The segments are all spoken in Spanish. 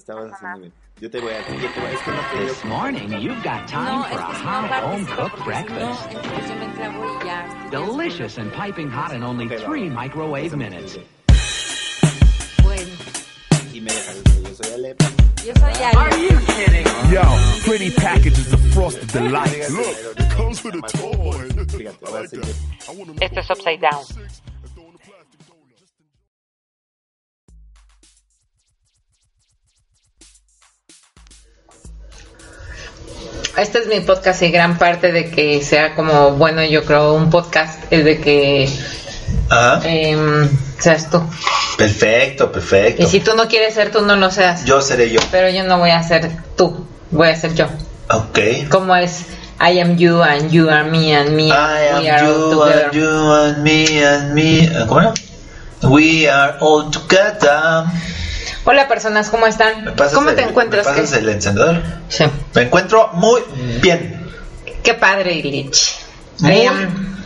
Lo estabas haciendo bien. Yo te voy a yo te voy a- es que no This morning, you've got time No, for a que si no hot home cooked breakfast. No, entonces yo me clavo y ya. Delicious and piping hot in only Pero- three microwave minutes. Bueno, Y me dejas yo soy Alep. yo soy Ali. Yo, pretty packages of frosted delights. Look, it comes with a toy. Fíjate, voy a seguir. Esto es Upside Down. Este es mi podcast y gran parte de que sea como bueno, yo creo, un podcast es de que Ajá. em, seas tú. Perfecto, perfecto. Y si tú no quieres ser tú, no lo seas. Yo seré yo. Pero yo no voy a ser tú, voy a ser yo. Ok. Como es I am you and you are me and me I and we am are all you and you and me and me. ¿Cómo era? We are all together. Hola personas, ¿cómo están? ¿Me pasas ¿Cómo te encuentras? ¿Me pasas el encendedor? Sí. Me encuentro muy bien. Qué padre, Illich. Muy Em,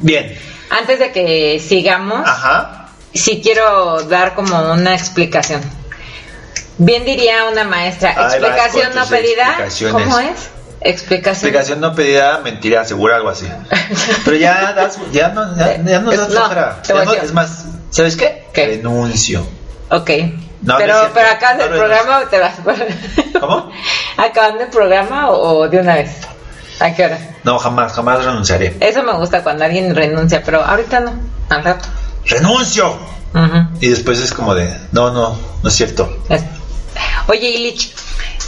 Bien. antes de que sigamos, Ajá. sí quiero dar como una explicación. Bien diría una maestra, explicación no pedida. ¿Cómo es? Explicación. Explicación no pedida, mentira segura, algo así. Pero ya das, ya no, ya, ya no das No, te Ya no- es más, ¿sabes qué? ¿Qué? Renuncio. Ok. No, no pero, cierto. pero acá No del renuncio. programa te vas. ¿Cómo? ¿Acabando el programa o, o de una vez? ¿A qué hora? No, jamás, jamás renunciaré. Eso me gusta cuando alguien renuncia, pero ahorita no, al rato. ¡Renuncio! Y después es como de, no, no, no es cierto. Es- Oye, Ilich,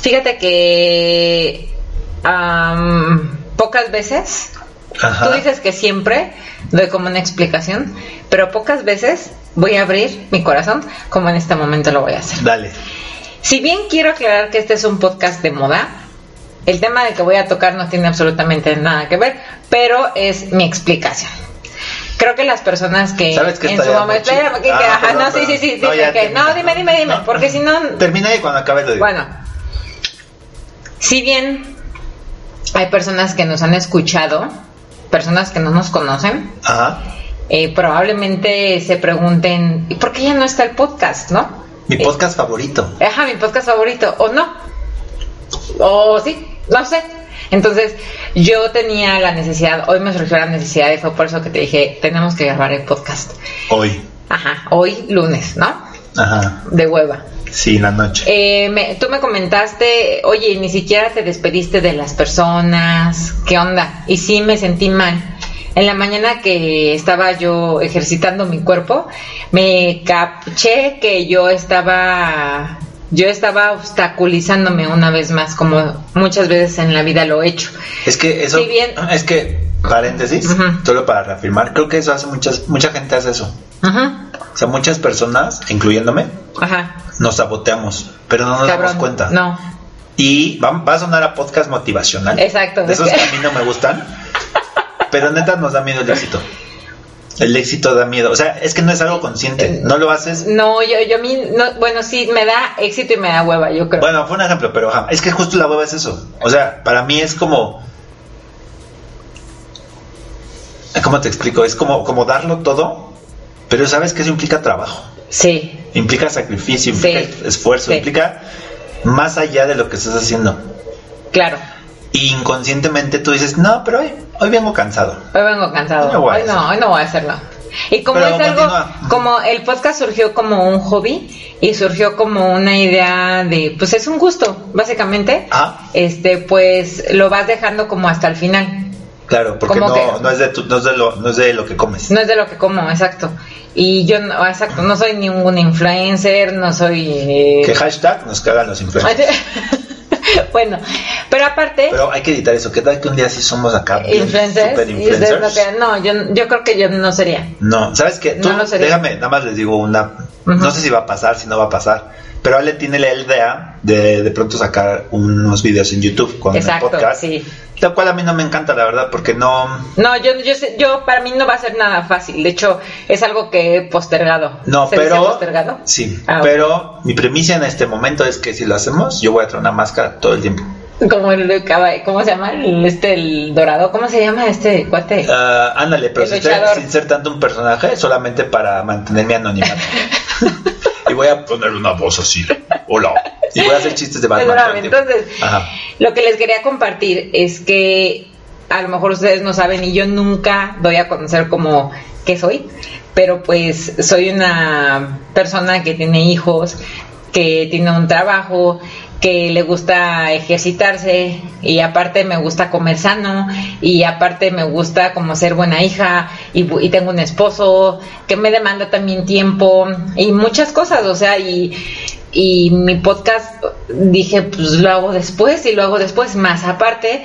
fíjate que pocas veces, Ajá. tú dices que siempre doy como una explicación, pero pocas veces voy a abrir mi corazón como en este momento lo voy a hacer. Dale. Si bien quiero aclarar que este es un podcast de moda, el tema del que voy a tocar no tiene absolutamente nada que ver, pero es mi explicación. Creo que las personas que ¿Sabes qué en su momento... que- Ah, que- ajá, perdón, no, sí, sí, perdón. sí, No, sí, ya que- no, dime, dime, dime, No. porque si no... Termina y cuando acabe lo digo. Bueno, si bien hay personas que nos han escuchado, personas que no nos conocen, Ajá. Eh, probablemente se pregunten, ¿y por qué ya no está el podcast, no? Mi Eh, podcast favorito. Ajá, mi podcast favorito, o no. O sí, no sé. Entonces, yo tenía la necesidad, hoy me surgió la necesidad y fue por eso que te dije, tenemos que grabar el podcast. Hoy. Ajá, hoy lunes, ¿no? Ajá. De hueva. Sí, la noche. Eh, me- tú me comentaste, oye, ni siquiera te despediste de las personas, ¿qué onda? Y sí me sentí mal. En la mañana que estaba yo ejercitando mi cuerpo, me caché que yo estaba, yo estaba obstaculizándome una vez más, como muchas veces en la vida lo he hecho. Es que eso. si bien- Es que, paréntesis, solo para reafirmar, creo que eso hace muchas. Mucha gente hace eso. Ajá, O sea, muchas personas, incluyéndome, ajá. nos saboteamos, pero no nos Cabrón. damos cuenta. No, Y va, va a sonar a podcast motivacional. Exacto. De esos que a mí no me gustan. Pero neta nos da miedo el éxito. El éxito da miedo. O sea, es que no es algo consciente. No lo haces. no, yo, yo a mí, no, bueno, sí, me da éxito y me da hueva, yo creo. Bueno, fue un ejemplo, pero ajá, es que justo la hueva es eso. O sea, para mí es como. ¿Cómo te explico? Es como, como darlo todo, pero sabes que eso implica trabajo, Sí, implica sacrificio, implica Sí. esfuerzo, Sí. implica más allá de lo que estás haciendo. claro. Y inconscientemente tú dices, no, pero hoy, hoy vengo cansado. Hoy vengo cansado. Hoy no voy a Hoy no, hacerlo. hoy no voy a hacerlo. Y como Pero es algo, continúa. como el podcast surgió como un hobby y surgió como una idea de, pues es un gusto, básicamente. Ah. Este, pues lo vas dejando como hasta el final. Claro, porque no, que- no, es de tu- no, es de lo, no es de lo que comes. No es de lo que como, exacto. Y yo, no, exacto, no soy ningún influencer, no soy... eh, Que hashtag nos cagan los influencers. bueno, pero aparte... Pero hay que editar eso. ¿Qué tal que un día sí somos acá influencers, super influencers? no, yo, yo creo que yo no sería. No, ¿sabes qué? Tú, No lo sería. déjame, nada más les digo una... No sé si va a pasar, si no va a pasar. Pero Ale tiene la idea de de pronto sacar unos videos en YouTube con Exacto, el podcast. sí. Lo cual a mí no me encanta, la verdad, porque no... No, yo, yo, yo, para mí no va a ser nada fácil. De hecho, es algo que he postergado. No, ¿Se dice pero... postergado? Sí, Ah, pero mi premisa en este momento es que si lo hacemos, yo voy a traer una máscara todo el tiempo. Como el ¿cómo se llama? El, este, el dorado. ¿Cómo se llama este cuate? Ah, ándale, pero sin ser, sin ser tanto un personaje, solamente para mantener mi anonimato. y voy a poner una voz así. Hola. Y voy a hacer chistes de Batman. entonces, Ajá. lo que les quería compartir es que a lo mejor ustedes no saben y yo nunca doy a conocer como qué soy, pero pues soy una persona que tiene hijos, que tiene un trabajo, que le gusta ejercitarse y aparte me gusta comer sano y aparte me gusta como ser buena hija y, y tengo un esposo que me demanda también tiempo y muchas cosas, o sea, y, y mi podcast dije pues lo hago después y lo hago después, más aparte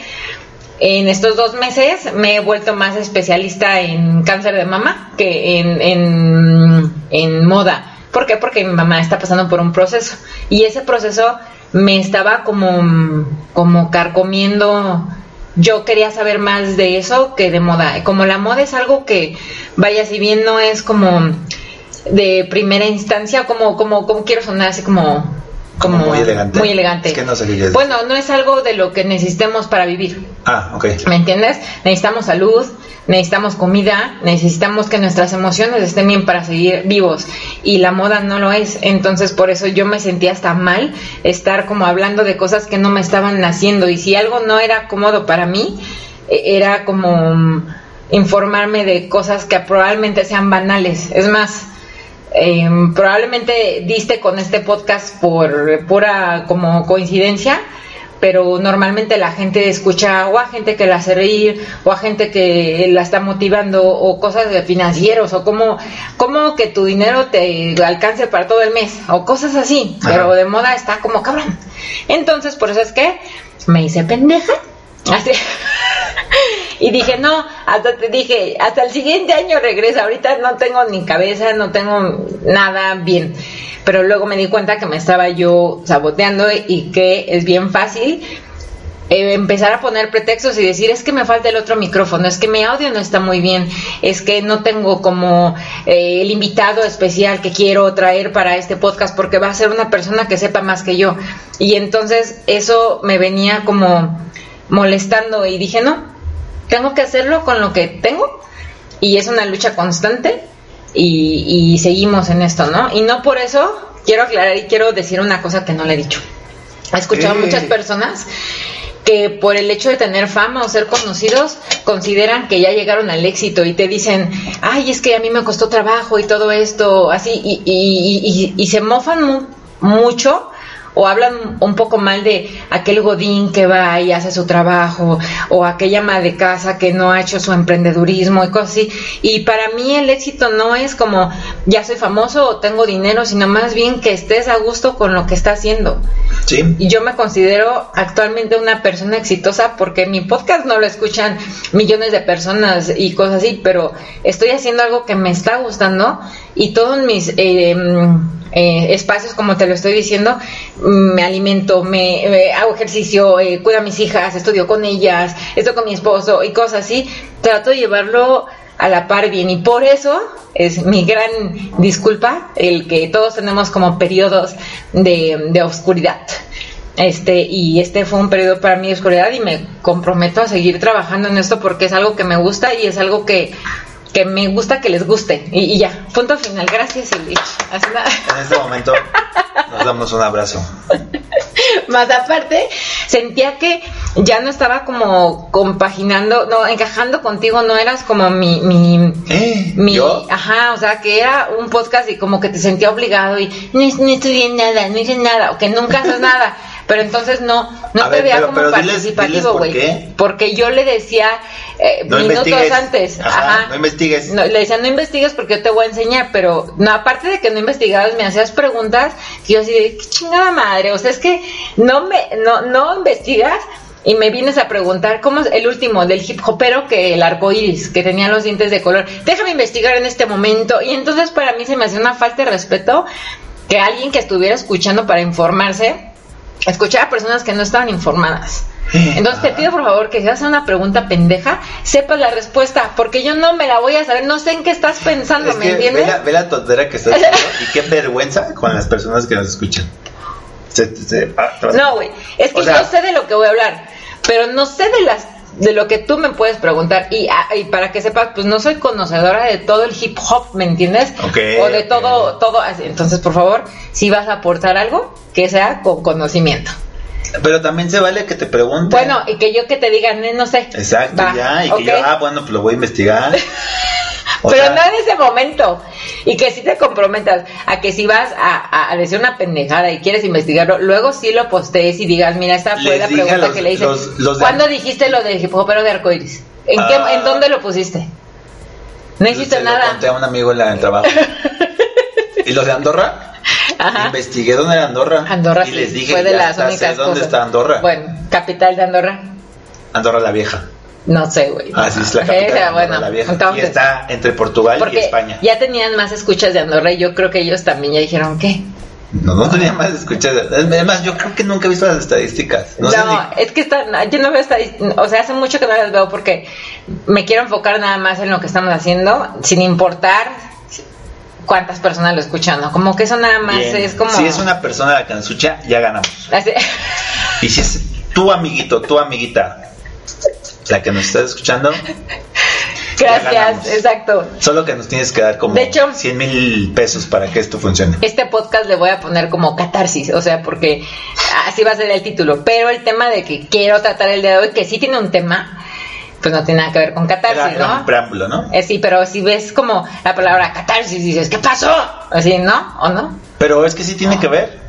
en estos dos meses me he vuelto más especialista en cáncer de mama que en, en, en moda. ¿Por qué? Porque mi mamá está pasando por un proceso y ese proceso me estaba como, como carcomiendo. Yo quería saber más de eso que de moda. Como la moda es algo que, vaya, si bien no es como de primera instancia, como, como, como quiero sonar así como, Como muy elegante. Muy elegante. Es que no sé qué quieres Bueno, no es algo de lo que necesitemos para vivir. Ah, ok. ¿Me entiendes? Necesitamos salud, necesitamos comida, necesitamos que nuestras emociones estén bien para seguir vivos. Y la moda no lo es. Entonces, por eso yo me sentía hasta mal estar como hablando de cosas que no me estaban naciendo. Y si algo no era cómodo para mí, e- era como mm, informarme de cosas que probablemente sean banales. Es más, eh, probablemente diste con este podcast por pura como coincidencia, pero normalmente la gente escucha o a gente que la hace reír o a gente que la está motivando o cosas de financieros o como, como que tu dinero te alcance para todo el mes o cosas así, Ajá. pero de moda está como cabrón. Entonces, por eso es que me hice pendeja. Así. Y dije, no, hasta te dije, hasta el siguiente año regresa. Ahorita no tengo ni cabeza, no tengo nada bien. Pero luego me di cuenta que me estaba yo saboteando y que es bien fácil eh, empezar a poner pretextos y decir, es que me falta el otro micrófono, es que mi audio no está muy bien, es que no tengo como eh, el invitado especial que quiero traer para este podcast porque va a ser una persona que sepa más que yo. Y entonces eso me venía como molestando y dije, no, tengo que hacerlo con lo que tengo y es una lucha constante y, y seguimos en esto, ¿no? Y no por eso quiero aclarar y quiero decir una cosa que no le he dicho. He escuchado a muchas personas que por el hecho de tener fama o ser conocidos consideran que ya llegaron al éxito y te dicen, ay, es que a mí me costó trabajo y todo esto, así, y, y- y- y se mofan mu- mucho o hablan un poco mal de aquel godín que va y hace su trabajo o aquella ama de casa que no ha hecho su emprendedurismo y cosas así. Y para mí el éxito no es como ya soy famoso o tengo dinero, sino más bien que estés a gusto con lo que estás haciendo. Sí. Y yo me considero actualmente una persona exitosa porque mi podcast no lo escuchan millones de personas y cosas así, pero estoy haciendo algo que me está gustando y todos mis eh, eh, espacios, como te lo estoy diciendo, mm, me alimento, me eh, hago ejercicio, eh, cuido a mis hijas, estudio con ellas, estoy con mi esposo y cosas así, trato de llevarlo a la par bien y por eso es mi gran disculpa el que todos tenemos como periodos de, de oscuridad. Este, y este fue un periodo para mí de oscuridad y me comprometo a seguir trabajando en esto porque es algo que me gusta y es algo que, que me gusta que les guste. Y, y ya, punto final. Gracias, Eli. En este momento nos damos un abrazo. Más aparte, sentía que ya no estaba como compaginando, no, encajando contigo, no eras como mi, mi, ¿Eh? mi, ¿Yo? ajá, o sea, que era un podcast y como que te sentía obligado y no, no estudié nada, no hice nada, o que nunca haces nada. Pero entonces no, no A te ver, pero- como pero participativo, por güey. qué. Porque yo le decía eh, No minutos investigues. antes, Ajá, ajá, no investigues. no, le decía, no investigues porque yo te voy a enseñar, pero no, aparte de que no investigabas, me hacías preguntas y yo así de, qué chingada madre, o sea, es que no me, no, no investigas y me vienes a preguntar cómo es el último del hip hopero que el arco iris, que tenía los dientes de color. Déjame investigar en este momento. Y entonces para mí se me hacía una falta de respeto que alguien que estuviera escuchando para informarse, escuchara a personas que no estaban informadas. Entonces te pido por favor que si haces una pregunta pendeja, sepas la respuesta, porque yo no me la voy a saber, no sé en qué estás pensando, Es ¿me que entiendes? ve la, ve la tontera que estás haciendo y qué vergüenza con las personas que nos escuchan. Se- se- ah, a- No, güey, es que O sea- yo sé de lo que voy a hablar, pero no sé de las de lo que tú me puedes preguntar y, ah, y para que sepas, pues no soy conocedora de todo el hip hop, ¿me entiendes? Ok, o de todo todo así. Entonces, por favor, si vas a aportar algo, que sea con conocimiento. Pero también se vale que te pregunten. Bueno, y que yo que te diga, "Ne, no sé. Exacto, Va, ya. Y que yo, ah, bueno, pues lo voy a investigar. Pero sea, no en ese momento. Y que si te comprometas a que si vas a, a- a decir una pendejada y quieres investigarlo, luego sí lo postees y digas, mira, esta fue la pregunta los- que le hice. los- los de- ¿Cuándo dijiste lo del hip hopero de arcoiris? ¿En, qué, Ah. ¿En dónde lo pusiste? No hiciste se lo nada. conté a un amigo en, la- en el trabajo. ¿Y los de Andorra? Ajá. Investigué dónde era Andorra. Andorra Y sí, les dije, fue de ya las únicas dónde cosas. está Andorra. Bueno, capital de Andorra. Andorra la Vieja. No sé, güey. Así es la capital. de Andorra bueno, la Vieja. entonces, y está entre Portugal y España. ya tenían más escuchas de Andorra y yo creo que ellos también ya dijeron, ¿qué? No, no tenía más escuchas. Además, yo creo que nunca he visto las estadísticas. No, No, sé es que está, yo no veo estadísticas, o sea, hace mucho que no las veo porque me quiero enfocar nada más en lo que estamos haciendo, sin importar cuántas personas lo escuchan, ¿no? Como que eso nada más Bien. es como... Si es una persona la que nos escucha, ya ganamos. Así- Y si es tu amiguito, tu amiguita, la que nos estás escuchando, Gracias, exacto. solo que nos tienes que dar como De hecho- 100 mil pesos para que esto funcione. Este podcast le voy a poner como catarsis, o sea, porque así va a ser el título. Pero el tema de que quiero tratar el día de hoy, que sí tiene un tema, pues no tiene nada que ver con catarsis, era un ¿no? preámbulo, ¿no? Eh, sí, pero si ves como la palabra catarsis, dices, ¿qué pasó? Así, ¿no? ¿O no? Pero es que sí tiene que ver,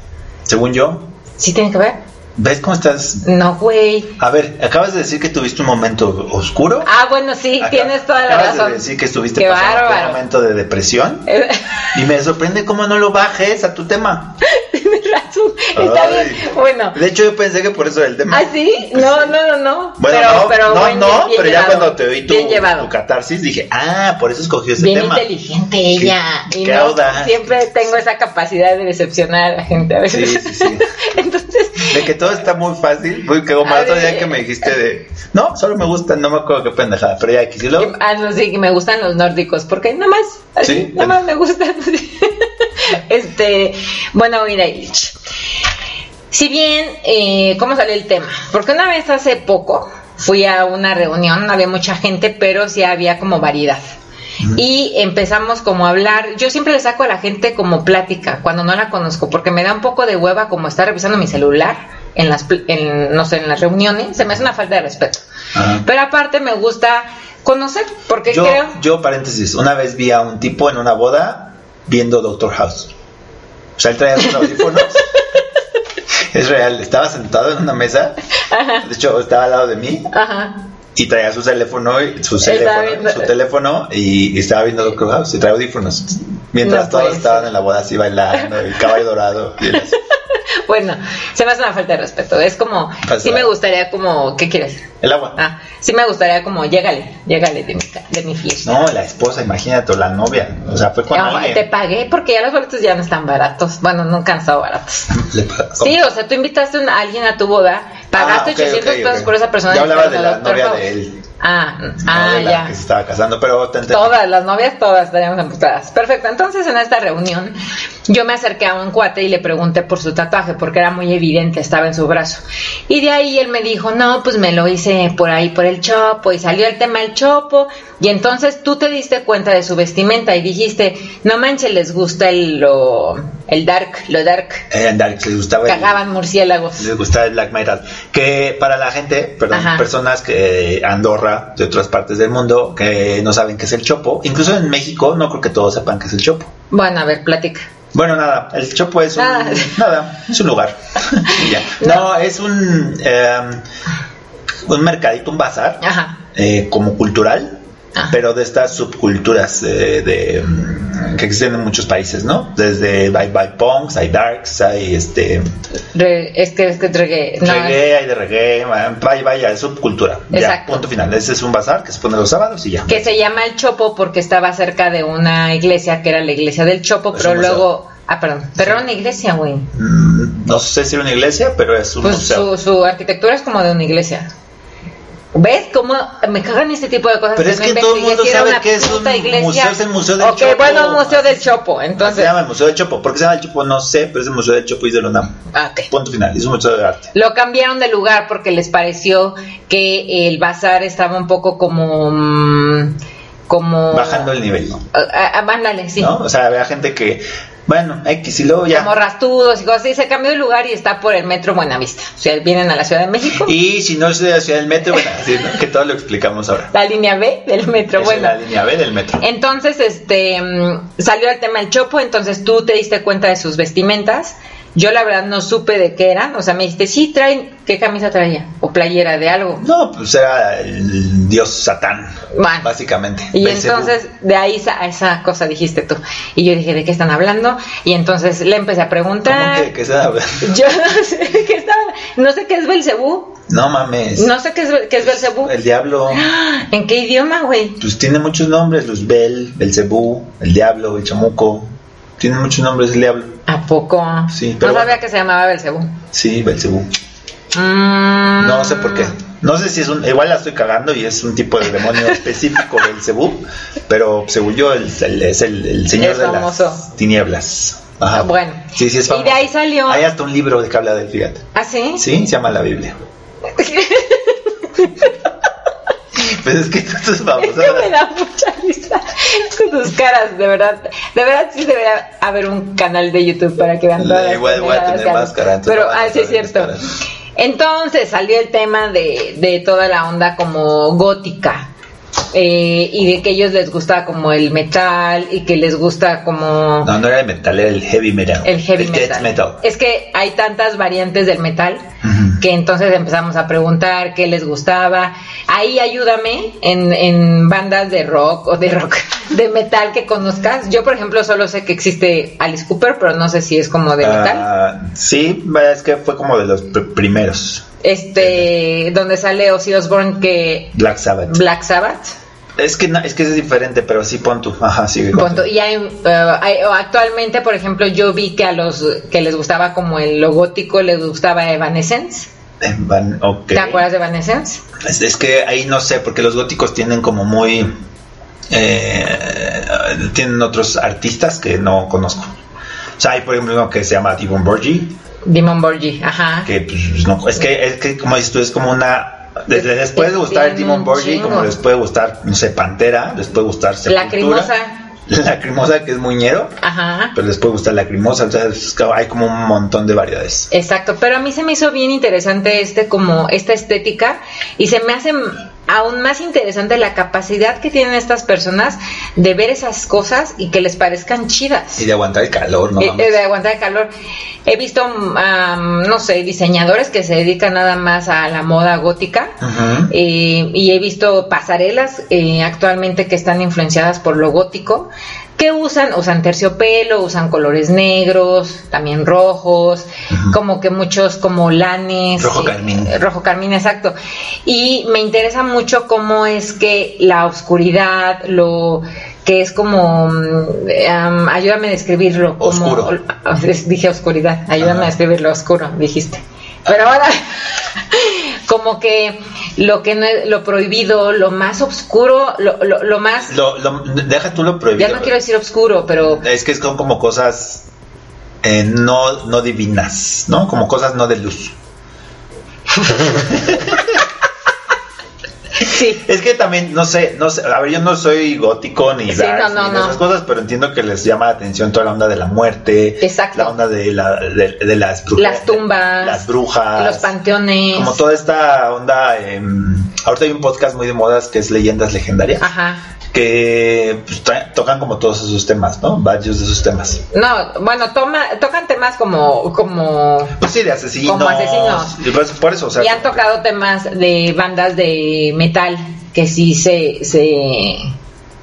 según yo. ¿Sí tiene que ver? ¿Ves cómo estás? No, güey. A ver, acabas de decir que tuviste un momento oscuro. Ah, bueno, sí, tienes toda la acabas razón. de decir que estuviste Qué pasando por un momento de depresión. Y me sorprende cómo no lo bajes a tu tema. Tienes razón. Está Ay. bien. Bueno. De hecho, yo pensé que por eso era el tema. ¿Ah, sí? No, no, no, no. Bueno, pero, no, pero no, buen- no, bien pero ya llevado. cuando te oí tu, Bien catarsis dije, ah, por eso escogió ese Bien tema. inteligente ella. Qué- y qué no, siempre tengo esa capacidad de decepcionar a la gente a veces. Sí, sí, sí. Entonces, De que todo está muy fácil, muy que como el otro día que me dijiste de, no, solo me gustan, no me acuerdo qué pendejada, pero ya quisilo. que- ah, no, sí, que me gustan los nórdicos, porque nada más, así, Sí, nada más me gustan. este, bueno, mira, si bien, eh, ¿cómo salió el tema? Porque una vez hace poco fui a una reunión, no había mucha gente, pero sí había como variedad. Y empezamos como a hablar, yo siempre le saco a la gente como plática cuando no la conozco, porque me da un poco de hueva como estar revisando mi celular en las, en, no sé, en las reuniones, se me hace una falta de respeto. Ajá. Pero aparte me gusta conocer, porque Yo, creo... yo, paréntesis, una vez vi a un tipo en una boda viendo Doctor House. O sea, él traía sus audífonos. es real, estaba sentado en una mesa. De hecho, estaba al lado de mí Ajá. Y traía su teléfono, y- su teléfono, viendo- su teléfono y, y estaba viendo Doctor House y traía audífonos. Mientras No todos estaban en la boda así bailando, el caballo dorado. y así. Bueno, se me hace una falta de respeto. Es como, Pasa. sí me gustaría como, ¿qué quieres? El agua. Ah, sí me gustaría como, llégale, llégale de mi, de mi fiesta. No, la esposa, imagínate, o la novia. O sea, fue con No, alguien. te pagué porque ya los boletos ya no están baratos. Bueno, nunca han estado baratos. Sí, o sea, tú invitaste a alguien a tu boda, pagaste Ah, ok, 800 ok, pesos por esa persona. Yo y hablaba de la novia de él. Ah, no ah, de la ya. que se estaba casando, pero. Todas, las novias todas estaríamos emputadas. Perfecto. Entonces, en esta reunión, yo me acerqué a un cuate y le pregunté por su tatuaje, porque era muy evidente, estaba en su brazo. Y de ahí él me dijo, no, pues me lo hice por ahí, por el chopo, y salió el tema del chopo. Y entonces tú te diste cuenta de su vestimenta y dijiste, no manches, les gusta el, lo, el dark, lo dark. Eh, andar, les gustaba el- Cagaban murciélagos. les gustaba el black metal. Que para la gente, perdón, Ajá. personas que Andorra, de otras partes del mundo, que no saben qué es el chopo, incluso en México, no creo que todos sepan qué es el chopo. Bueno, a ver, platica. Bueno, nada, el chopo es un, Nada. nada, es un lugar. No. es un, eh, un mercadito, un bazar, Ajá. eh, como cultural, Ajá. pero de estas subculturas eh, de, mm, que existen en muchos países, ¿no? Desde hay, hay punks, hay darks, hay este Re- es que es que reggae. No, reggae, hay de reggae, vaya, vaya, es subcultura. Ya, Exacto. punto final. Ese es un bazar que se pone los sábados y ya. que se llama el Chopo porque estaba cerca de una iglesia que era la iglesia del Chopo, pero luego Ah, perdón. Pero era una iglesia, güey. Mm, no sé si era una iglesia, pero es un Pues museo. su, su arquitectura es como de una iglesia. ¿Ves cómo me cagan este tipo de cosas? Pero es no que todo el mundo sabe que es un iglesia. museo, es el Museo del Ok, Chopo. bueno, un museo del Chopo. se Entonces, llama el Museo del Chopo. ¿Por qué se llama el Chopo? No sé, pero es el Museo del Chopo y es de UNAM. ah, ok. Punto final, es un museo de arte. Lo cambiaron de lugar porque les pareció que el bazar estaba un poco como. mm, como. Bajando el nivel, ¿no? Ándale, sí. ¿No? O sea, había gente que, bueno, X y luego ya. Como rastudos y cosas así. Se cambió de lugar y está por el metro Buenavista. O sea, vienen a la Ciudad de México. Y si no es de la ciudad del metro, bueno, así, ¿no? que todo lo explicamos ahora. La línea B del metro. Esa bueno. es la línea B del metro. Entonces, este, mm, salió el tema del chopo, entonces tú te diste cuenta de sus vestimentas. Yo la verdad no supe de qué eran, o sea, me dijiste, sí, traen, ¿qué camisa traía? O playera de algo. No, pues era el dios Satán, Bueno. básicamente. Y entonces de ahí sa- esa cosa dijiste tú. Y yo dije, ¿de qué están hablando? Y entonces le empecé a ¿Cómo preguntar. que, que se habla? Yo no sé qué no sé qué es Belcebú, No mames. no sé qué es, qué es Belcebú. El diablo, ¿En qué idioma, güey? pues tiene muchos nombres, Luzbel, Belcebú, el diablo, el chamuco. Tiene muchos nombres el diablo. ¿A poco? Sí, no pero sabía bueno. que se llamaba Belcebú. Sí, Belcebú. Mm. No sé por qué. No sé si es un. Igual la estoy cagando y es un tipo de demonio específico del Cebú, pero según yo el- el- es el, el señor Es de las tinieblas. Ajá. Bueno. Sí, sí, es Y famoso. de ahí salió- Hay hasta un libro de que habla del fíjate. ¿Ah, sí? Sí, se llama la Biblia. Pues es que esto es famoso. Es que me da mucha risa con tus caras, de verdad. De verdad sí debería haber un canal de YouTube para que vean todas Igual voy a tener máscara, Pero, ah, sí es cierto. Entonces salió el tema de, de toda la onda como gótica. eh, y de que a ellos les gusta como el metal y que les gusta como No, no era el metal, era el heavy metal. el heavy death metal. metal. Es que hay tantas variantes del metal Ujú. Que entonces empezamos a preguntar qué les gustaba. Ahí ayúdame en, en bandas de rock o de rock, de metal que conozcas. Yo, por ejemplo, solo sé que existe Alice Cooper, pero no sé si es como de metal. Ah, sí, es que fue como de los pr- primeros. Este, donde sale Ozzy Osbourne que Black Sabbath. Black Sabbath. Es que, no- es que es diferente, pero sí pon tu. Ajá, sigue. con Punto. tu- Y hay, hay- o actualmente, por ejemplo, yo vi que a los que les gustaba como el lo gótico les gustaba Evanescence. Van- ok. ¿Te acuerdas de Evanescence? Es, es que ahí no sé, porque los góticos tienen como muy. eh, tienen otros artistas que no conozco. O sea, hay por ejemplo uno que se llama Divon Borgi, Demon Borgi, ajá. que pues, no, es que, es que como dices tú, es como una. Desde les puede gustar Dimon un Borgi, como les puede gustar, no sé, Pantera, les puede gustar Sepultura. Lacrimosa. Lacrimosa, que es muñero, Ajá. pero les puede gustar Lacrimosa, o sea, es hay como un montón de variedades. Exacto, pero a mí se me hizo bien interesante este como esta estética y se me hace aún más interesante la capacidad que tienen estas personas de ver esas cosas y que les parezcan chidas. Y de aguantar el calor, ¿no? Eh, eh, de aguantar el calor. He visto, am, no sé, diseñadores que se dedican nada más a la moda gótica. Eh, y he visto pasarelas eh, actualmente que están influenciadas por lo gótico. Que usan? Usan terciopelo, usan colores negros, también rojos, como que muchos como lanes. Rojo eh, carmín. eh, rojo carmín, exacto. Y me interesa mucho cómo es que la oscuridad, lo que es como, mm, am, ayúdame a describirlo. Como, Oscuro. Dije oscuridad, ayúdame a describirlo oscuro, dijiste. Pero ahora, como que lo que no es, lo prohibido, lo más oscuro, lo, lo, lo más, Lo, deja tú lo prohibido. ya no quiero decir oscuro, pero Es que son como cosas eh, no, no divinas, ¿no? Como cosas no de luz. sí, Es que también, no sé, no sé, a ver, yo no soy gótico ni Sí, darks, no, no, ni no. esas cosas, pero entiendo que les llama la atención toda la onda de la muerte, Exacto. la onda de, la, de, de las brujas, las tumbas, las brujas, los panteones, como toda esta onda. em, ahorita hay un podcast muy de modas que es Leyendas Legendarias, ajá. Que pues, tocan como todos esos temas, ¿no? Varios de esos temas. No, bueno, toma, tocan temas como, como Pues sí, de asesinos. Como asesinos. Y pues, por eso, o sea. y han tocado temas de bandas de metal que sí se, se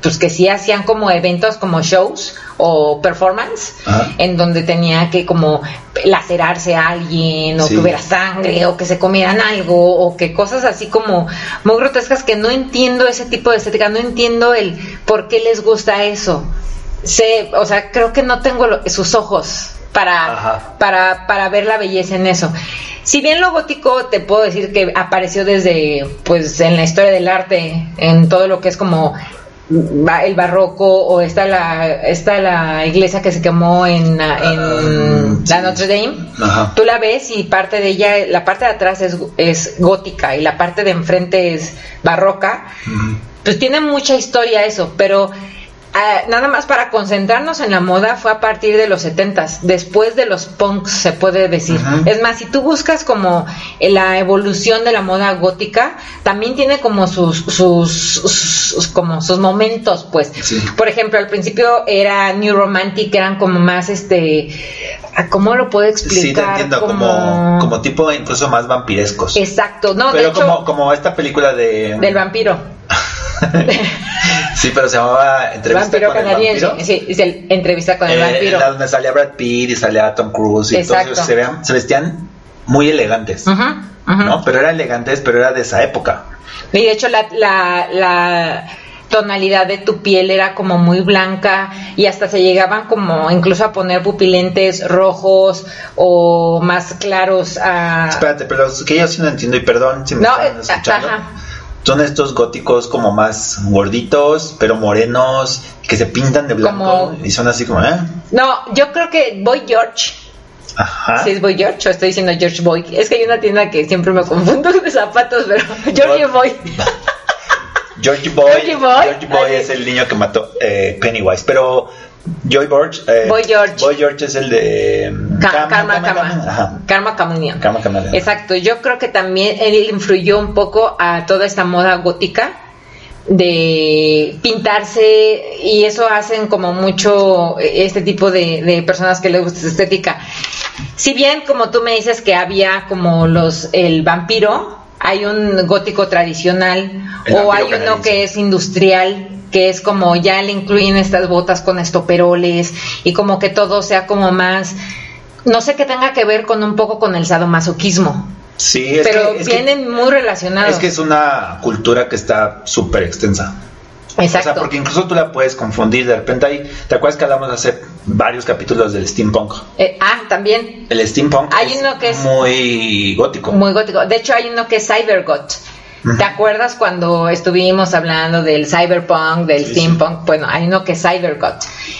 pues que sí hacían como eventos como shows o performance Ajá. en donde tenía que como lacerarse a alguien o Sí. que hubiera sangre o que se comieran algo o que cosas así como muy grotescas que no entiendo ese tipo de estética, no entiendo el por qué les gusta eso. sé, o sea, creo que no tengo lo- sus ojos para, para, para ver la belleza en eso. Si bien lo gótico te puedo decir que apareció desde, pues, en la historia del arte, en todo lo que es como el barroco o está la, está la iglesia que se quemó en, ah, en Ah, la sí. Notre Dame. Ajá. Tú la ves y parte de ella, la parte de atrás es, es gótica y la parte de enfrente es barroca. Pues tiene mucha historia eso, pero ah, nada más para concentrarnos en la moda fue a partir de los 70s, después de los punks se puede decir. Es más, si tú buscas como la evolución de la moda gótica, también tiene como sus, sus, sus- como sus momentos, pues. Sí. Por ejemplo, al principio era New Romantic, eran como más este, ah, ¿cómo lo puedo explicar? Sí, te entiendo, como, como tipo incluso más vampirescos. Exacto, no, pero de hecho, como, como esta película de... del vampiro. sí, pero se llamaba Entrevista vampiro con el canadiense. vampiro. Sí, es el entrevista con el Eh, vampiro. la donde salía Brad Pitt y salía Tom Cruise y Exacto. entonces se, vean- se vestían muy elegantes. ¿no? Pero eran elegantes, pero era de esa época. Y de hecho la, la, la tonalidad de tu piel era como muy blanca y hasta se llegaban como incluso a poner pupilentes rojos o más claros a... Espérate, pero que yo sí no entiendo y perdón si me No, están eh, escuchando. ajá. Son estos góticos como más gorditos, pero morenos, que se pintan de blanco Como- y son así como, ¿eh? No, yo creo que Boy George. Ajá. ¿Sí es Boy George o estoy diciendo George Boy? Es que hay una tienda que siempre me confundo de zapatos, pero George Boy. George Boy, Georgie Boy. Georgie Boy es el niño que mató eh, Pennywise, pero Joy George, eh, Boy George. Boy George es el de mm, Karma, Karma. Karma. Karma. Exacto, yo creo que también él influyó un poco a toda esta moda gótica de pintarse y eso hacen como mucho este tipo de, de personas que les gusta esa estética. Si bien como tú me dices que había como los el vampiro, hay un gótico tradicional El o hay uno que es industrial que es como ya le incluyen estas botas con estoperoles y como que todo sea como más no sé qué tenga que ver con un poco con el sadomasoquismo, Sí, es pero que, es que- vienen muy relacionados. es que es una cultura que está súper extensa. O Exacto. sea, porque incluso tú la puedes confundir. De repente hay, ¿te acuerdas que hablamos hace varios capítulos del steampunk? Eh, ah, también El steampunk Hay es, uno que es- muy gótico. muy gótico. De hecho, hay uno que es cybergot. ¿Te acuerdas cuando estuvimos hablando del cyberpunk, del Sí, steampunk? Bueno, hay uno que es cybergot.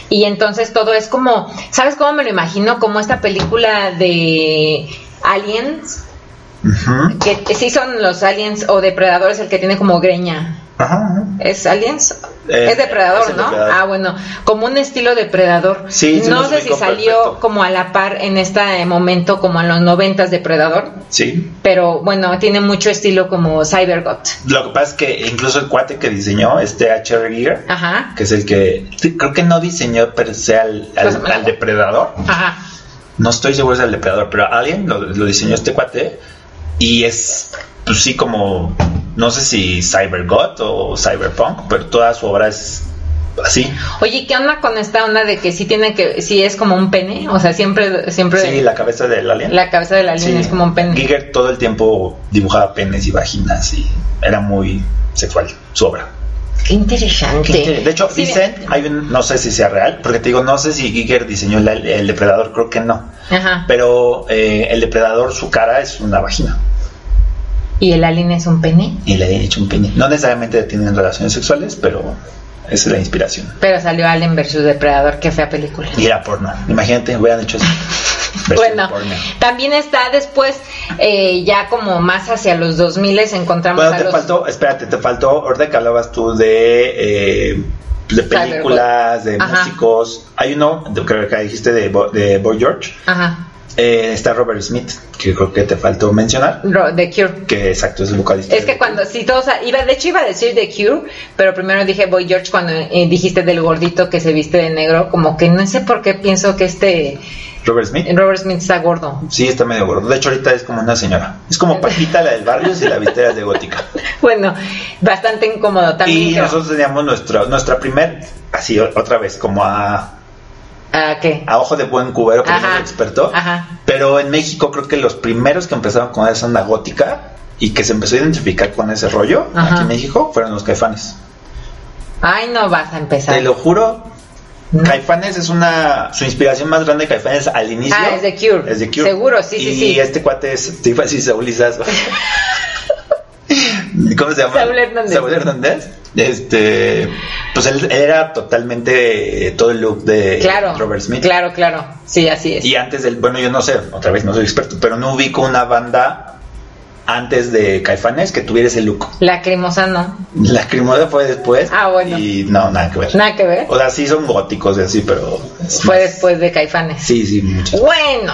Y entonces todo es como, ¿sabes cómo me lo imagino? Como esta película de Aliens, que sí son los aliens o depredadores el que tiene como greña. Ajá. ¿Es Aliens? Eh, es depredador, es ¿no? depredador. Ah, bueno, como un estilo depredador. Sí, sí no sé si salió perfecto. como a la par en este momento, como en los noventas depredador, Sí. pero bueno, tiene mucho estilo como Cybergot. Lo que pasa es que incluso el cuate que diseñó, este H.R. Giger, Ajá, que es el que creo que no diseñó per se al, al- al depredador. ajá. No estoy seguro si es el depredador, pero Alien lo, lo diseñó este cuate y es, pues sí, como, no sé si Cybergot o Cyberpunk, pero toda su obra es así. Oye, ¿qué onda con esta onda de que sí tiene que, sí es como un pene? O sea, siempre, siempre Sí, la cabeza del Alien. la cabeza del alien Sí. es como un pene. Giger todo el tiempo dibujaba penes y vaginas y era muy sexual su obra. Qué interesante. De hecho, Sí, dicen, hay un, no sé si sea real, porque te digo, no sé si Giger diseñó el, el depredador, creo que no. Ajá. Pero eh, el depredador, su cara es una vagina. ¿Y el alien es un pene? Y le han hecho un pene. No necesariamente tienen relaciones sexuales, pero esa es la inspiración. Pero salió Alien versus Depredador, qué fea película. Y era porno. Imagínate, hubieran hecho eso. Bueno, porno. también está después, eh, ya como más hacia los 2000 encontramos Bueno, a te los... faltó, espérate, te faltó, ahorita que hablabas tú de, eh, de películas, de Ajá. músicos. Hay uno, creo que dijiste de, Bo- de Boy George. Ajá, Eh, está Robert Smith, que creo que te faltó mencionar. The Cure. Que exacto, es el vocalista. Es que cuando, sí, todos, iba, de hecho iba a decir The Cure, pero primero dije Boy George cuando eh, dijiste del gordito que se viste de negro, como que no sé por qué pienso que este Robert Smith. Robert Smith está gordo. Sí, está medio gordo. De hecho, ahorita es como una señora. Es como Paquita, la del barrio, si la viste de gótica. Bueno, bastante incómodo también. Y creo. nosotros teníamos nuestro, nuestra primer, así otra vez, como a, Ah, ¿qué? a ojo de buen cubero, como Ajá. un experto. Ajá. Pero en México creo que los primeros que empezaron con esa onda gótica y que se empezó a identificar con ese rollo Ajá. aquí en México fueron los caifanes. Ay, no vas a empezar. Te lo juro, Caifanes es una. Su inspiración más grande de Caifanes al inicio. Ah, es The Cure. Es The Cure. Seguro, sí, sí, y sí. este cuate es. Te iba a decir Saúl. ¿Cómo se llama? Saúl Hernández. Saúl Hernández. Este. Pues él, era totalmente eh, todo el look de Claro. Robert Smith. Claro, claro. Sí, así es. Y antes del. Bueno, yo no sé, otra vez no soy experto, pero no ubico una banda antes de Caifanes que tuviera ese look. Lacrimosa no. La Crimosa fue después. Ah, bueno. Y no, nada que ver. Nada que ver. O sea, sí son góticos y así, pero. Fue más- después de Caifanes. Sí, sí, mucho. Bueno,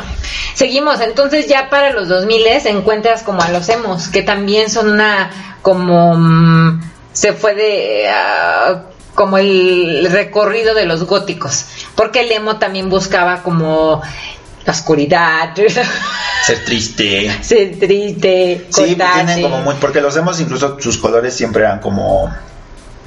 seguimos. Entonces ya para los 2000 encuentras como a los emos, que también son una como mm, se fue de ah, como el recorrido de los góticos, porque el emo también buscaba como la oscuridad, Ser triste. ser triste, Sí, cortarse, tienen como muy. Porque los hemos, incluso sus colores siempre eran como.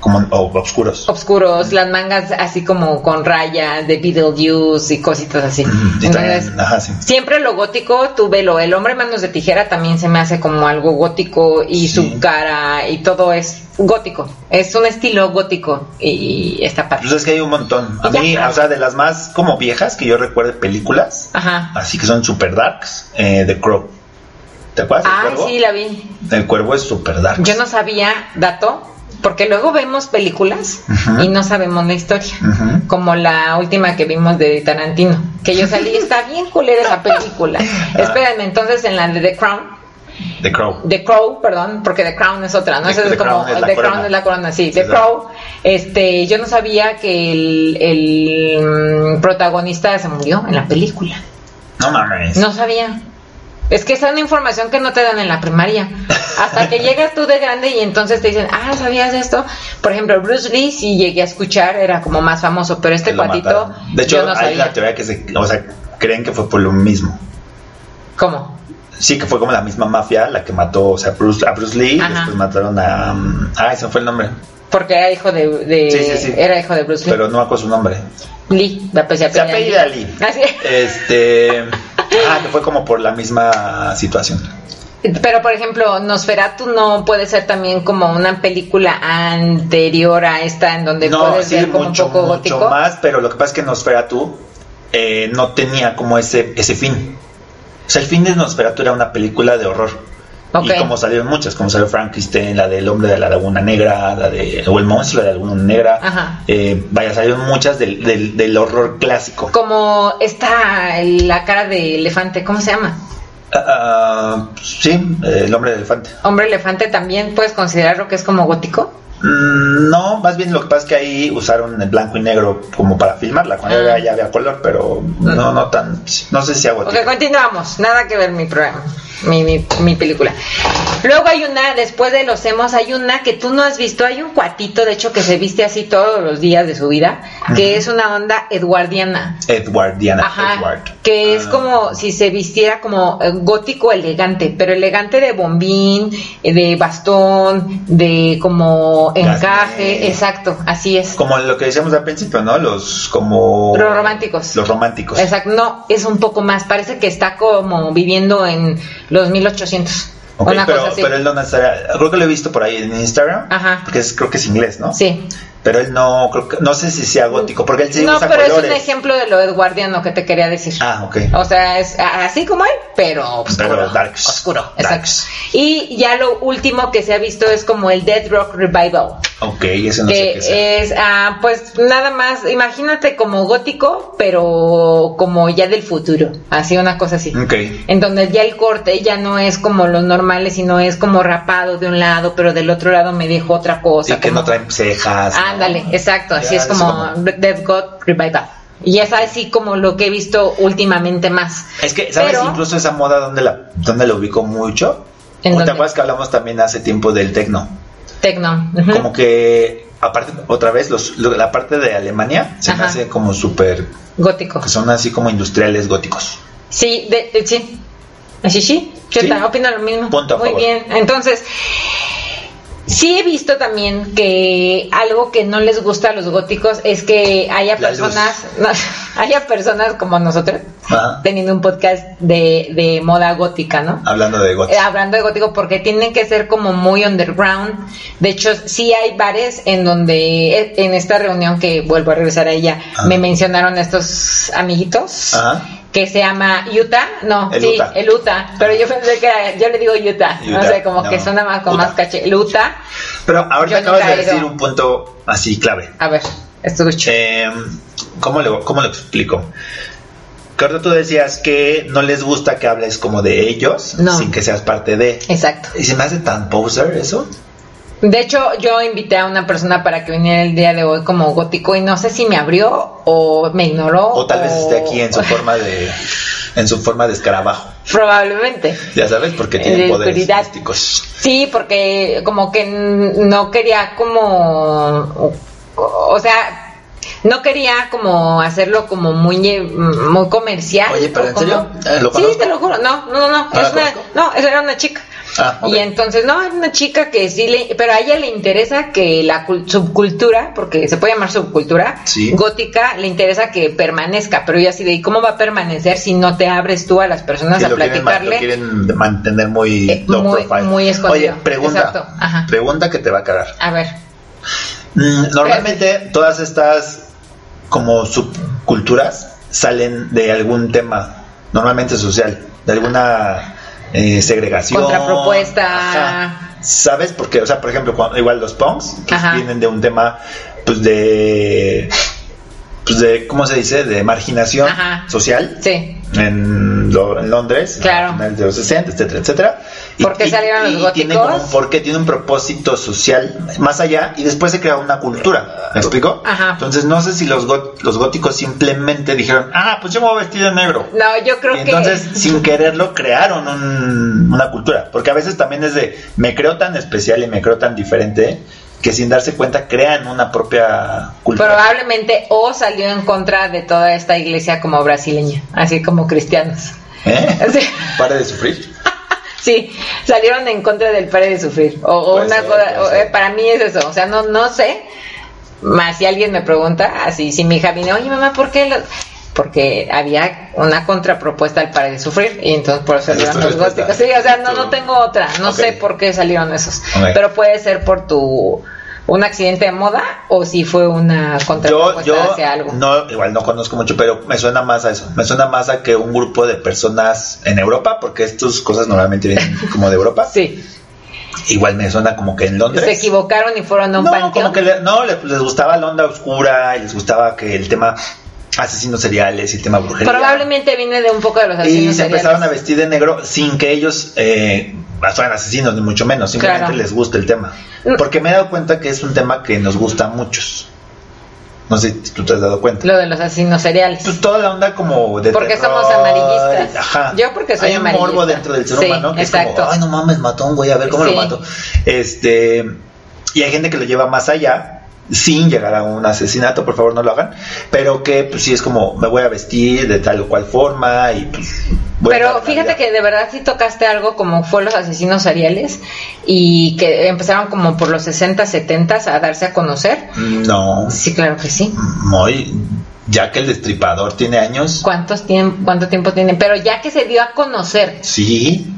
Como o- oscuros. oscuros, las mangas así como con rayas de Beetlejuice y cositas así. Mm, Entonces, también, ajá, sí. Siempre lo gótico, tu velo, el hombre manos de tijera también se me hace como algo gótico y Sí. su cara y todo es gótico. Es un estilo gótico y está padre. Pues es que hay un montón. A ya. mí, o sea, de las más como viejas que yo recuerdo películas, Ajá. así que son super darks, eh, The Crow. ¿Te acuerdas cuervo? sí, la vi. El cuervo es super dark. Yo no sabía, dato, porque luego vemos películas y no sabemos la historia. Como la última que vimos de Tarantino, que yo salí, está bien culera esa película. Espérenme, entonces en la de The Crown, The Crow. The Crow, perdón, porque The Crown es otra, ¿no? The- es The como Crown es The corona. Crown es la corona, sí. Sí, The sí. Crow, este, yo no sabía que el, el, mm, protagonista se murió en la película. No mames. No sabía. Es que esa es una información que no te dan en la primaria. Hasta que llegas tú de grande y entonces te dicen, ah, ¿sabías esto? Por ejemplo, Bruce Lee, si llegué a escuchar, era como más famoso, pero este mataron. De hecho, yo no hay la sabía. teoría que se, o sea, creen que fue por lo mismo. ¿Cómo? Sí, que fue como la misma mafia la que mató, o sea, Bruce, a Bruce Lee, Ajá. después mataron a... um, ah, ese fue el nombre, Porque era hijo de, de- Sí, sí, sí. era hijo de Bruce Lee. pero no me acuerdo su nombre. Lee, pues, se Se apellida apellida Lee. Así. Este... Ah, que fue como por la misma situación. Pero, por ejemplo, Nosferatu no puede ser también como una película anterior a esta en donde No, puedes sí, ver como mucho, un poco mucho gótico. más, pero lo que pasa es que Nosferatu eh, no tenía como ese, ese fin. O sea, el fin de Nosferatu era una película de horror. Y como salieron muchas, como salió Frankenstein, la del hombre de la laguna negra, la de, o el monstruo de la laguna negra. Ajá. Eh, vaya, salieron muchas del, del, del horror clásico. Como está la cara de elefante, ¿cómo se llama? Ah, sí, eh, el hombre de elefante. Hombre elefante también puedes considerarlo que es como gótico. Mm, no, más bien lo que pasa es que ahí usaron el blanco y negro como para filmarla. Cuando Ah. ya, ya había color, pero no, no tan. No sé si hago Ok, continuamos. Nada que ver mi programa, mi, mi, mi película. Luego hay una, después de los hemos, hay una que tú no has visto. Hay un cuatito, de hecho, que se viste así todos los días de su vida, que es una onda edwardiana. Edward, Diana Ajá, Edward. que es Ah. como si se vistiera como eh, gótico elegante, pero elegante de bombín, eh, de bastón, de como encaje, Gasné. exacto, así es. Como lo que decíamos al principio, ¿no? Los como. Los románticos. Los románticos. Exacto, no, es un poco más, parece que está como viviendo en los 1800. Ok, una pero, cosa así. pero él no necesariamente. Creo que lo he visto por ahí en Instagram. Ajá. Porque es, creo que es inglés, ¿no? Sí. Pero él no. Creo que, no sé si sea gótico. Porque él sí no, usa pero es un ejemplo de lo edwardiano que te quería decir. Ah, ok. O sea, es así como él, pero oscuro. Pero darks. Oscuro, exacto. Darks. Y ya lo último que se ha visto es como el Dead Rock Revival. Ok, ese no sé que qué sea. es, ah, pues nada más, imagínate como gótico, pero como ya del futuro, así una cosa así. Ok. En donde ya el corte ya no es como los normales, sino es como rapado de un lado, pero del otro lado me dijo otra cosa. Y que no traen cejas. ¿no? Ándale, exacto, así Ya, es como Dead God Revival. Y es así como lo que he visto últimamente más. Es que, ¿sabes? Pero- Incluso esa moda, donde la, donde la ubicó mucho? ¿En ¿O ¿Te acuerdas que hablamos también hace tiempo del tecno? Tecno. ujú. Como que, aparte, otra vez, los, lo- la parte de Alemania se me hace como súper. Gótico. que son así como industriales góticos. Sí, de, de- sí. Así sí. Yo Sí. opino lo mismo. Punto a Muy bien. Entonces, Sí he visto también que algo que no les gusta a los góticos es que haya La personas, no, haya personas como nosotros Ajá. teniendo un podcast de, de moda gótica, ¿no? Hablando de Eh, gotas. hablando de gótico porque tienen que ser como muy underground. De hecho, sí hay bares en donde eh, en esta reunión que vuelvo a regresar a ella me mencionaron estos amiguitos Ajá. Que se llama Utah, no, El sí, Utah. el Utah, pero yo pensé que era- yo le digo Utah, no Utah, sé, como que no, suena más con Utah. más caché. El Utah, Pero ahorita acabas de decir un punto así clave. a ver, escucho. Eh, ¿cómo, le, ¿Cómo lo explico? Que ahorita tú decías que no les gusta que hables como de ellos No. sin que seas parte de. Exacto. ¿Y se me hace tan poser eso? De hecho, yo invité a una persona para que viniera el día de hoy como gótico y no sé si me abrió o me ignoró. O tal vez esté aquí en su forma de en su forma de escarabajo. Probablemente. Ya sabes, porque En tiene poderes oscuridad. místicos. Sí, porque como que no quería como, o sea, no quería como hacerlo como muy muy comercial. Oye, ¿pero en serio? ¿lo sí, te lo juro. No, no, no, no. ¿No es una, no, esa era una chica. Ah, ok. Y entonces, no, es una chica que sí le, pero a ella le interesa que la cul- subcultura, porque se puede llamar subcultura, Sí. gótica, le interesa que permanezca, pero ella así de, ¿y cómo va a permanecer si no te abres tú a las personas Sí, a lo, quieren, ma- lo platicarle? quieren mantener muy Eh, low muy- profile. muy escondido. Oye, pregunta. Ajá. Pregunta que te va a cagar. A ver. Mm, normalmente todas estas como subculturas salen de algún tema, normalmente social, de alguna eh, segregación. Contrapropuesta. Ajá. ¿Sabes? Porque, o sea, por ejemplo, cuando- igual los punks pues, vienen de un tema, pues de, pues de, ¿cómo se dice? De marginación Ajá. social Sí. En, lo- en Londres, Claro. de los 60, etcétera, etcétera. ¿Por qué salieron los Tiene góticos? como un porqué, tiene un propósito social más allá y después se crea una cultura. ¿Me explico? Ajá. Entonces no sé si los, gó- los góticos simplemente dijeron, ah, pues yo me voy a vestir de negro. No, yo creo Y entonces, que... sin quererlo, crearon un- una cultura. Porque a veces también es de, me creo tan especial y me creo tan diferente que sin darse cuenta crean una propia. Probablemente o salió en contra de toda esta iglesia como brasileña, así como cristianos. ¿Eh? Sí. Pare de sufrir. Sí, salieron en contra del pare de sufrir. O, una ser, cosa, o, eh, para mí es eso. O sea, no, no sé. Más si alguien me pregunta, así, si mi hija viene, oye mamá, ¿por qué? lo-?" Porque había una contrapropuesta al pare de sufrir y entonces por eso salieron los góticos. Sí, o sea, no, no tengo otra. No sé por qué salieron esos. Pero puede ser por tu un accidente de moda o si fue una Yo, contrapropuesta yo hacia algo. no, igual no conozco mucho, pero me suena más a eso. Me suena más a que un grupo de personas en Europa, porque estas cosas normalmente vienen como de Europa. Sí, Igual me suena como que en Londres. se equivocaron y fueron a un no, panteón. como que le- no, les, les gustaba la onda oscura y les gustaba que el tema asesinos seriales y el tema brujería. Probablemente viene de un poco de los Y asesinos se empezaron a vestir de negro sin que ellos eh, fueran asesinos, ni mucho menos. Simplemente Claro. les gusta el tema. Mm. Porque me he dado cuenta que es un tema que nos gusta a muchos. No sé si tú te has dado cuenta. Lo de los asesinos seriales. Pues toda la onda como de Porque terror, somos amarillistas. Ajá. Yo porque soy Hay un amarillista. morbo dentro del ser Sí, humano que exacto. es como, ay no mames, mató a un güey, a ver cómo Sí. lo mató. Este, y hay gente que lo lleva más allá sin llegar a un asesinato, por favor no lo hagan, pero que pues sí es como me voy a vestir de tal o cual forma y pues Pero fíjate que de verdad sí tocaste algo como fue los asesinos seriales y que empezaron como por los 60, 70 a darse a conocer. No, Sí, claro que sí. muy ya que el destripador tiene años, ¿Cuántos tiemp- ¿Cuánto tiempo tienen? Pero ya que se dio a conocer, sí.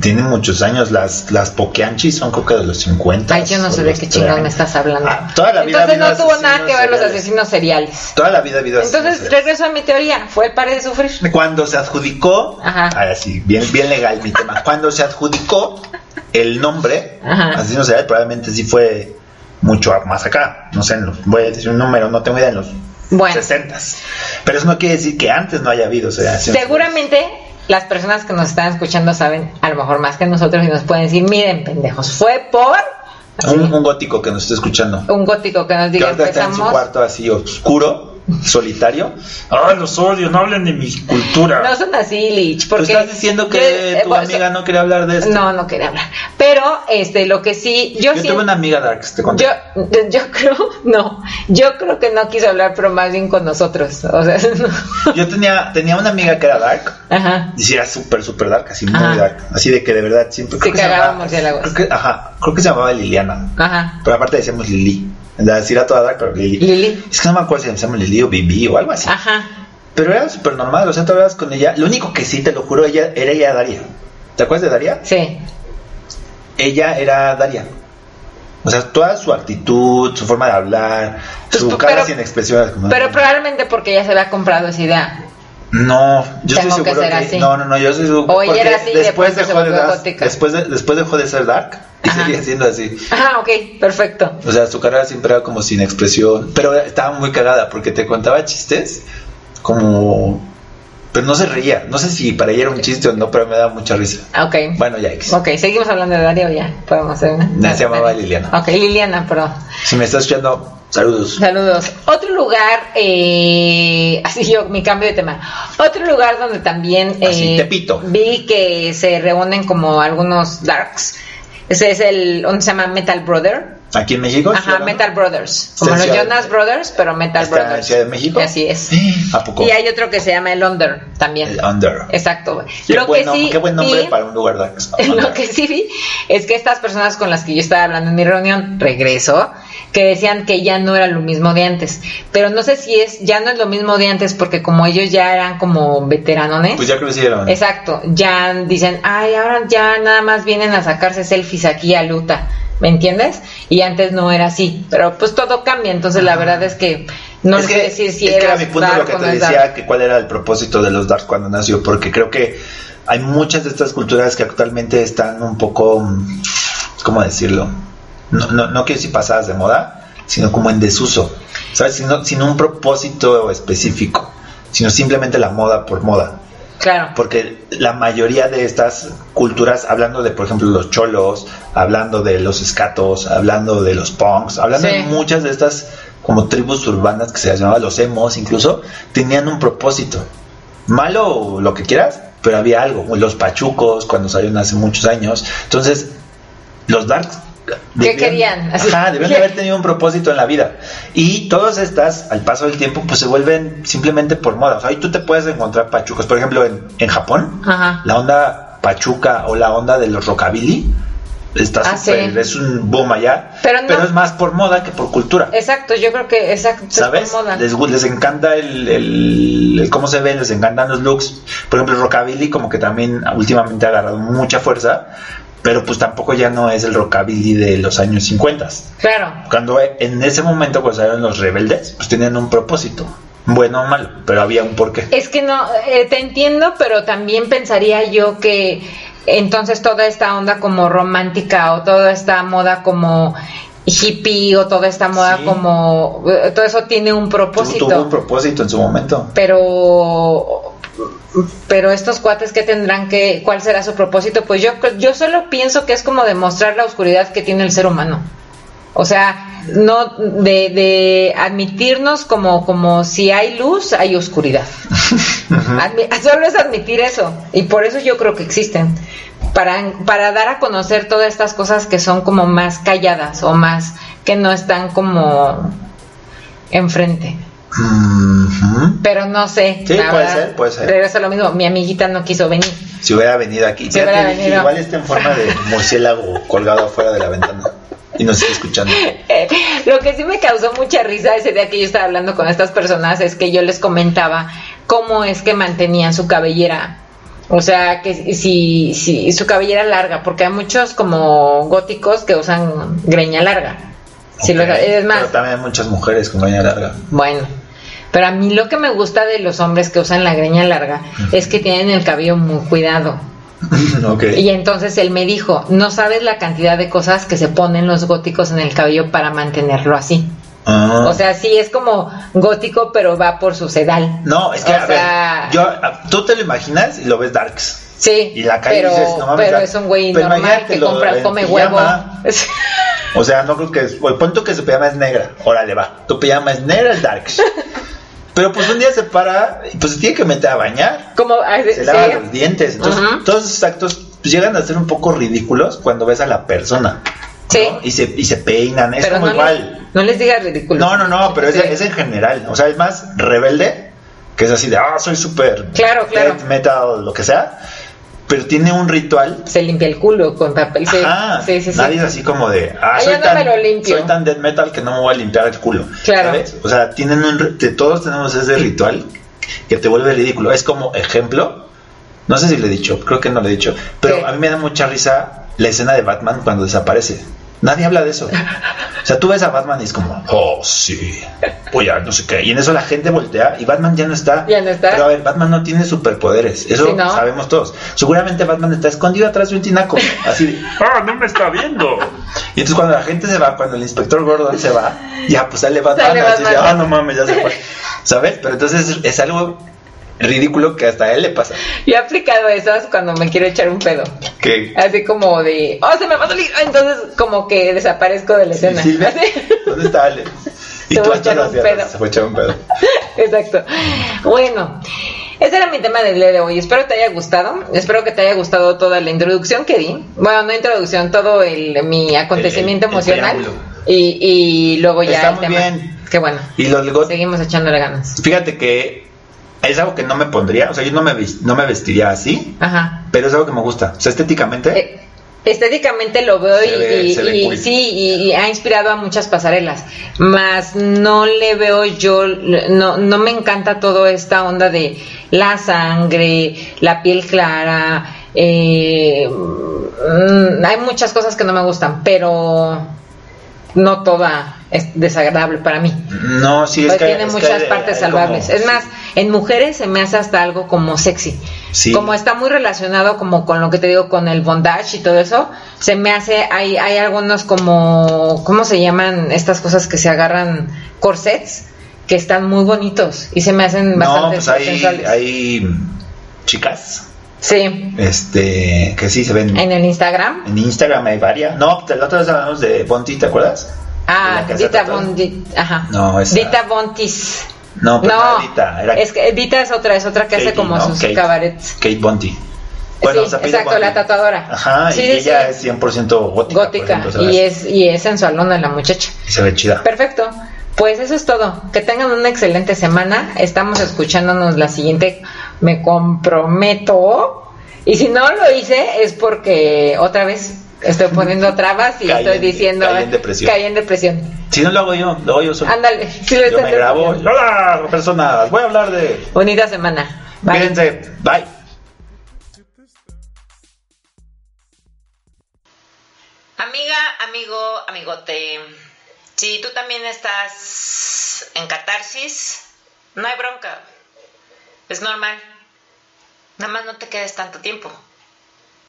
Tiene muchos años, las, las Pokeanchis son creo que de los 50. ay, yo no sé de qué chingados me 30. estás hablando. Ah, toda la vida Entonces no tuvo nada que ver los asesinos seriales. Toda la vida ha habido Entonces asesinos seriales. regreso a mi teoría, fue el pare de sufrir. Cuando se adjudicó, Ajá. ahora sí, bien, bien legal mi tema. Cuando se adjudicó el nombre, Ajá. asesino serial, probablemente sí fue mucho más acá. No sé, en los- voy a decir un número, no tengo idea, en los Bueno. 60 Pero eso no quiere decir que antes no haya habido. o sea, Seguramente las personas que nos están escuchando saben a lo mejor más que nosotros y nos pueden decir, miren pendejos, fue por. Un, un gótico que nos esté escuchando. un gótico que nos Que diga ahorita está en su cuarto así oscuro. Solitario. ¡Ay, los odio! No hablen de mi cultura. No son así, Lich, Tú porque... estás diciendo que yo- eh, tu amiga no quería hablar de esto. No, no quería hablar. Pero, este, lo que sí, yo, Yo tuve una amiga Darks, te conté. Yo, yo creo, no, yo creo que no quiso hablar, pero más bien con nosotros. O sea, no. Yo tenía, tenía una amiga que era dark. Ajá. Y era súper, súper dark, así muy Ajá. dark. Así de que de verdad siempre. Se que se llamaba-. Creo que, ajá, creo que se llamaba Liliana. Ajá. Pero aparte decíamos Lili. Verdad, sí era toda dark, pero Lili. Lili. Es que no me acuerdo si se llama Lili o Bibi o algo así. Ajá. Pero era súper normal, o sea, hablabas con ella. Lo único que sí, te lo juro, ella era ella Daria. ¿Te acuerdas de Daria? Sí. Ella era Daria. O sea, toda su actitud, su forma de hablar, Pues, su pero- cara sin expresiones. como- Pero probablemente porque ella se había comprado esa idea. No, yo Tengo estoy que seguro ser que, así. no, no, no, yo estoy seguro porque era así y después dejó de dar- después de, después dejó de ser dark y Ajá. seguía siendo así. Ajá, ok, perfecto. O sea, su cara siempre era como sin expresión, pero estaba muy cagada porque te contaba chistes como pero no se reía, no sé si para ella era un chiste o no, pero me daba mucha risa. Ok. Bueno, ya. Ok, seguimos hablando de Darío ya. Podemos hacer una. Se llamaba Liliana. Ok, Liliana, perdón. Si me estás escuchando, saludos. Saludos. Otro lugar, eh, así yo, mi cambio de tema. Otro lugar donde también Así, eh, Tepito. vi que se reúnen como algunos darks. Ese es el, donde se llama Metal Brother. Aquí en México. Ajá, ¿sí, Metal Brothers. Como en los Jonas Brothers, pero Metal ¿Está en Brothers. Ciudad de México? Así es. ¿A poco? Y hay otro que se llama el Under también. El Under. Exacto. Qué, Lo buen, que nom- sí qué buen nombre vi- para un lugar dark. Lo que sí vi es que estas personas con las que yo estaba hablando en mi reunión, regreso, que decían que ya no era lo mismo de antes. Pero no sé si es, ya no es lo mismo de antes porque como ellos ya eran como veteranones. Pues ya crecieron. Exacto, ya dicen, ay, ahora ya nada más vienen a sacarse selfies aquí a Luta, ¿me entiendes? Y antes no era así, pero pues todo cambia, entonces la verdad es que no es les que, sé decir si es que era mi punto lo que te decía, dark. que cuál era el propósito de los dark cuando nació, porque creo que hay muchas de estas culturas que actualmente están un poco, ¿cómo decirlo? No, no, no quiero decir pasadas de moda, sino como en desuso, ¿sabes? Sino, sin un propósito específico, sino simplemente la moda por moda. Claro, Porque la mayoría de estas culturas, hablando de, por ejemplo, los cholos, hablando de los escatos, hablando de los punks, hablando Sí. de muchas de estas como tribus urbanas que se las llamaba los emos incluso, tenían un propósito. Malo o lo que quieras, pero había algo. Los pachucos, cuando salieron hace muchos años. Entonces, los darks... debían- querían? Así. Ajá, deben de haber tenido un propósito en la vida. Y todas estas, al paso del tiempo, pues se vuelven simplemente por moda. O sea, ahí tú te puedes encontrar pachucos. Por ejemplo, en, en Japón, Ajá. la onda pachuca o la onda de los rockabilly está Ah, súper, sí. es un boom allá. Pero no- es más por moda que por cultura. exacto, yo creo que exacto, es ¿Sabes? por moda. Les, les encanta el, el- el cómo se ven, les encantan los looks. Por ejemplo, el rockabilly como que también últimamente ha agarrado mucha fuerza, pero pues tampoco ya no es el rockabilly de los años 50. Claro, Cuando en ese momento cuando salieron los rebeldes, pues tenían un propósito, bueno o malo, pero había un porqué. Es que no, eh, te entiendo, pero también pensaría yo que entonces toda esta onda como romántica o toda esta moda como hippie o toda esta moda Sí. como eh, todo eso tiene un propósito. Tuvo un propósito en su momento. pero pero estos cuates que tendrán que cuál será su propósito pues yo yo solo pienso que es como demostrar la oscuridad que tiene el ser humano. O sea no de, de admitirnos como como si hay luz hay oscuridad. Admi- solo es admitir eso y por eso yo creo que existen para para dar a conocer todas estas cosas que son como más calladas o más que no están como enfrente Pero no sé. Sí, la puede verdad. ser, puede ser. Regreso a lo mismo. Mi amiguita no quiso venir. Si hubiera venido aquí, Si ya hubiera te dije, venido. igual está en forma de murciélago colgado afuera de la ventana y nos está escuchando. Eh, lo que sí me causó mucha risa ese día que yo estaba hablando con estas personas es que yo les comentaba cómo es que mantenían su cabellera. O sea, que si, si su cabellera larga, porque hay muchos como góticos que usan greña larga. Si lo- Ok, es más, Pero también hay muchas mujeres con greña larga. Bueno, pero a mí lo que me gusta de los hombres que usan la greña larga es que tienen el cabello muy cuidado. ok. Y entonces él me dijo, no sabes la cantidad de cosas que se ponen los góticos en el cabello para mantenerlo así. Ah. O sea, sí es como gótico, pero va por su sedal. no, es que, o a ver, yo, tú te lo imaginas y lo ves darks. Sí, Y la calle pero, dices, no mames, pero es un güey normal que compra, come huevo. O sea, no creo que. O pon tú que su pijama es negra. Órale, va. Tu pijama es negra, es darks. Pero pues un día se para y pues se tiene que meter a bañar. Como, ah, Se sí. lava los dientes. Entonces, todos esos actos pues, llegan a ser un poco ridículos cuando ves a la persona. Sí. Y, se, y se peinan, es Pero como no, igual. Les, no les digas ridículo. No, no, no, pero es, Sí. es en general. O sea, es más rebelde, que es así de, ah, soy súper Claro, claro. metal, lo que sea. Pero tiene un ritual. Se limpia el culo con papel. Sí, Ajá, sí, sí. sí. nadie es así como de, ah, Ay, soy, no tan, me lo limpio. soy tan death metal que no me voy a limpiar el culo. Claro. ¿sabes? O sea, tienen un, todos tenemos ese ritual que te vuelve ridículo. Es como ejemplo, no sé si le he dicho, creo que no le he dicho, pero a mí me da mucha risa la escena de Batman cuando desaparece. Nadie habla de eso. O sea, tú ves a Batman y es como, oh, sí, oye, no sé qué. Y en eso la gente voltea y Batman ya no está. Ya no está. Pero a ver, Batman no tiene superpoderes. Eso Sí, ¿no? sabemos todos. Seguramente Batman está escondido atrás de un tinaco. Así de, ah, no me está viendo. Y entonces cuando la gente se va, cuando el inspector Gordon se va, ya pues sale Batman. Ah, no mames, ya se fue. ¿Sabes? Pero entonces es, es algo ridículo que hasta a él le pasa. Yo he aplicado esas cuando me quiero echar un pedo. Que Así como de, oh, se me va a salir. Entonces, como que desaparezco de la escena. ¿dónde está Ale? Y Se tú echar un pedo. se fue a echar un pedo. Exacto. Bueno, ese era mi tema del día de hoy. Espero te haya gustado. Espero que te haya gustado toda la introducción que di. Bueno, no introducción, todo el, mi acontecimiento El- el- el emocional. y, y luego ya Está el muy tema. bien. Qué bueno. Y los Seguimos echándole ganas. fíjate que es algo que no me pondría, o sea, yo no me, no me vestiría así, Ajá. pero es algo que me gusta. O sea, estéticamente, Eh, estéticamente lo veo y, Se ve- y- se ve y cool. sí y, y ha inspirado a muchas pasarelas más no le veo yo no no me encanta toda esta onda de la sangre la piel clara eh, mm, hay muchas cosas que no me gustan pero no toda es desagradable para mí no, sí, es pues que tiene es que muchas hay- partes salvables. como- es más, en mujeres se me hace hasta algo como sexy. Sí. Como está muy relacionado como con lo que te digo, con el bondage y todo eso, se me hace, hay, hay algunos como, ¿cómo se llaman estas cosas que se agarran? Corsets, que están muy bonitos y se me hacen No, bastante pues hay, hay chicas, Sí, este, que sí se ven. en el Instagram. En Instagram hay varias. No, la otra vez hablamos de Bonti, ¿te acuerdas? Ah, Dita. Bondi, ajá. No, esa- Dita Bontis. No, pero No, no era Dita, era es que Dita es otra, es otra que hace como ¿no? sus Kate. cabarets. Kate Bonti. Sí, se apellida exacto, la tatuadora. Ajá, Sí, y sí, ella sí. es 100% gótica. gótica y es y es sensualona la muchacha. Y se ve chida. Perfecto. Pues eso es todo. Que tengan una excelente semana. Estamos escuchándonos la siguiente. Me comprometo. Y si no lo hice es porque otra vez estoy poniendo trabas y Caí estoy en- diciendo caí en depresión. caí en depresión. Si no lo hago yo, lo hago yo solo. Ándale, sí lo Yo me grabo. Hola, personas. Voy a hablar de. Bonita semana. Bye. Cuídense. Bye. Amiga, amigo, amigote, si tú también estás en catarsis, no hay bronca. Es normal. Nada más no te quedes tanto tiempo.